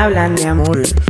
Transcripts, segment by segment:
hablan de amor.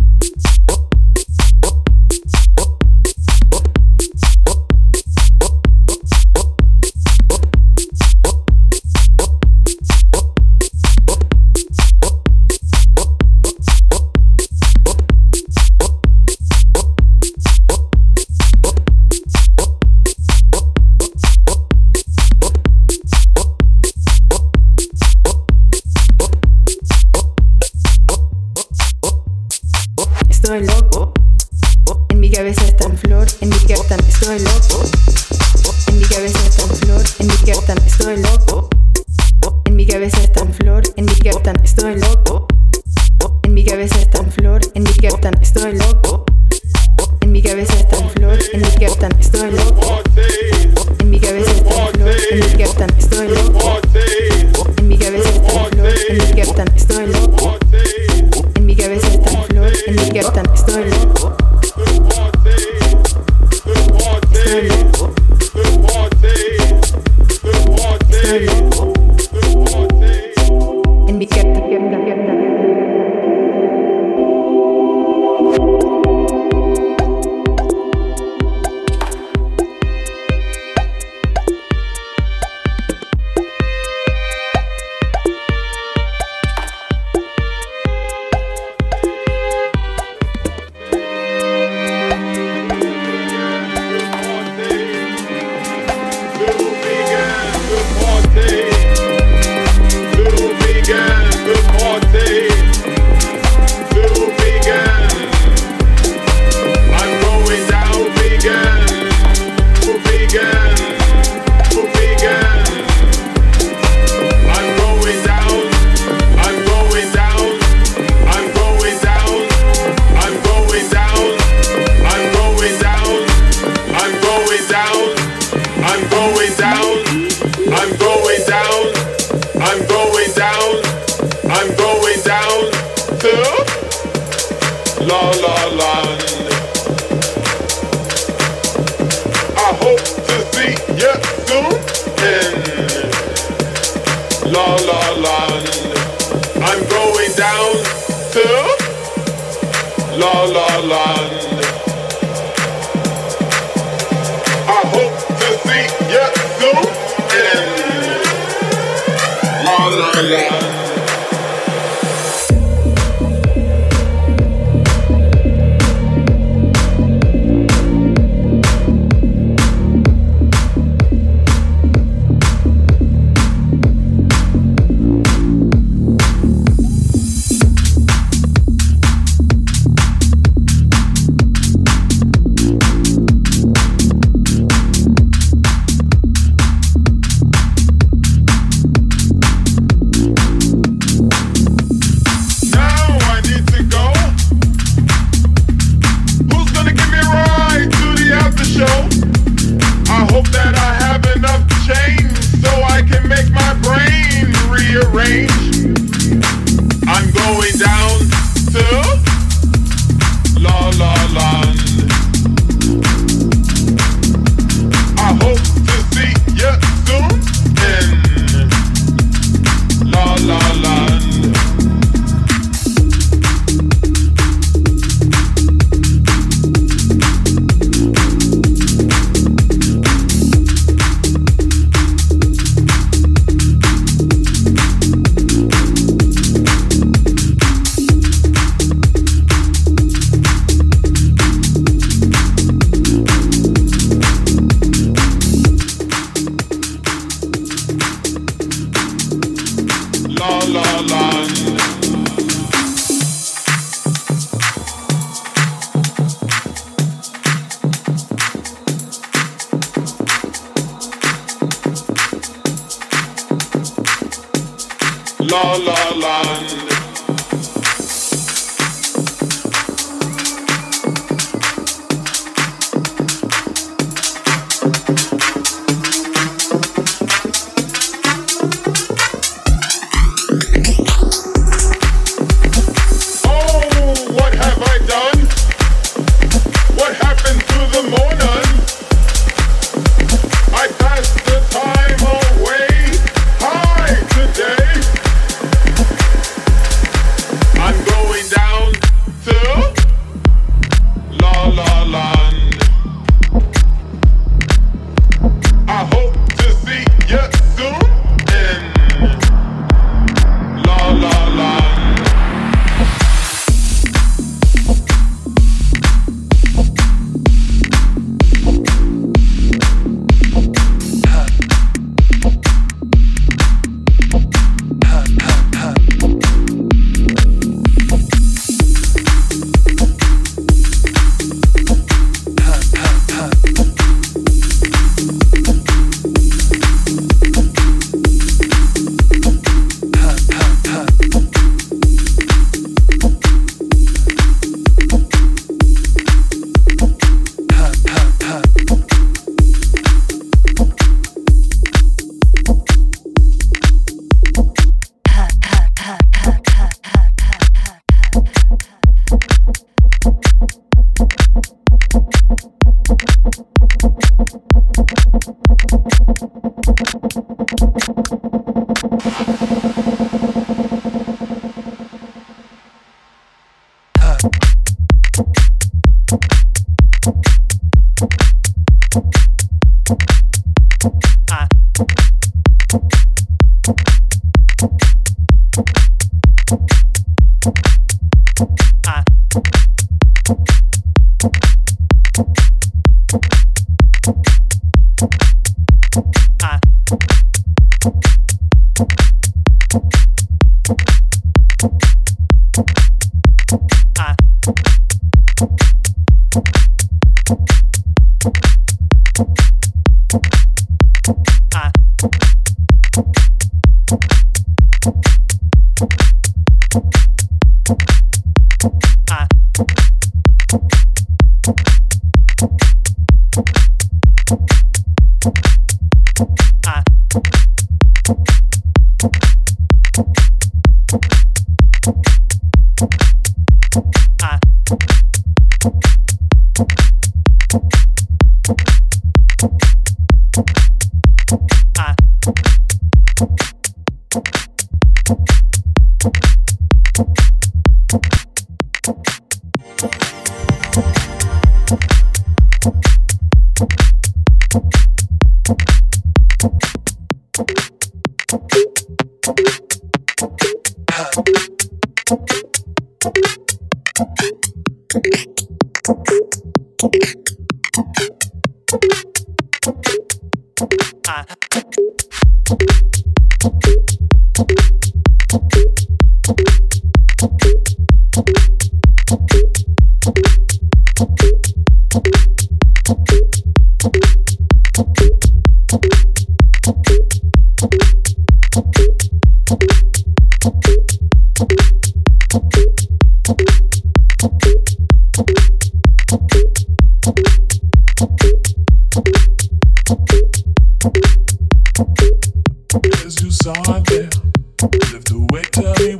time there.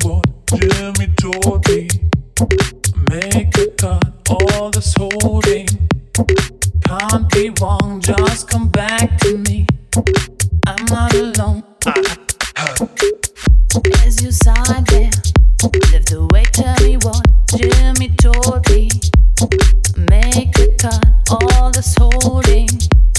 What Jimmy told me. Make a cut, all this holding. Can't be wrong, just come back to me. I'm not alone. As you sigh there, live the what Jimmy told me. Make a cut, all this holding.